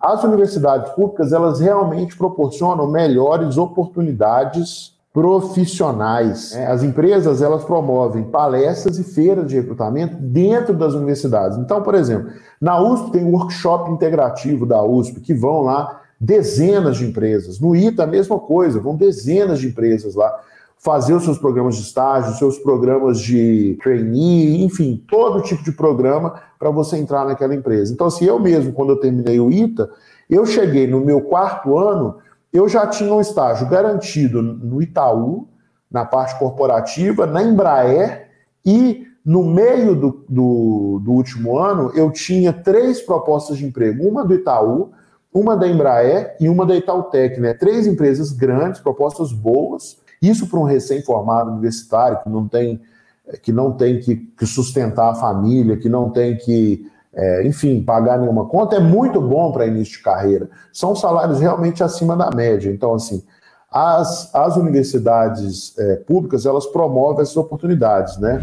as universidades públicas, elas realmente proporcionam melhores oportunidades profissionais. Né? As empresas, elas promovem palestras e feiras de recrutamento dentro das universidades. Então, por exemplo, na USP tem o workshop integrativo da USP, que vão lá dezenas de empresas. No ITA, a mesma coisa, vão dezenas de empresas lá fazer os seus programas de estágio, os seus programas de trainee, enfim, todo tipo de programa para você entrar naquela empresa. Então, assim, eu mesmo, quando eu terminei o ITA, eu cheguei no meu quarto ano, eu já tinha um estágio garantido no Itaú, na parte corporativa, na Embraer, e no meio do, do, do último ano, eu tinha três propostas de emprego, uma do Itaú, uma da Embraer e uma da Itautec, né? Três empresas grandes, propostas boas, isso para um recém-formado universitário que não tem que não tem que, que sustentar a família, que não tem que, é, enfim, pagar nenhuma conta, é muito bom para início de carreira. São salários realmente acima da média. Então, assim, as, as universidades é, públicas, elas promovem essas oportunidades, né?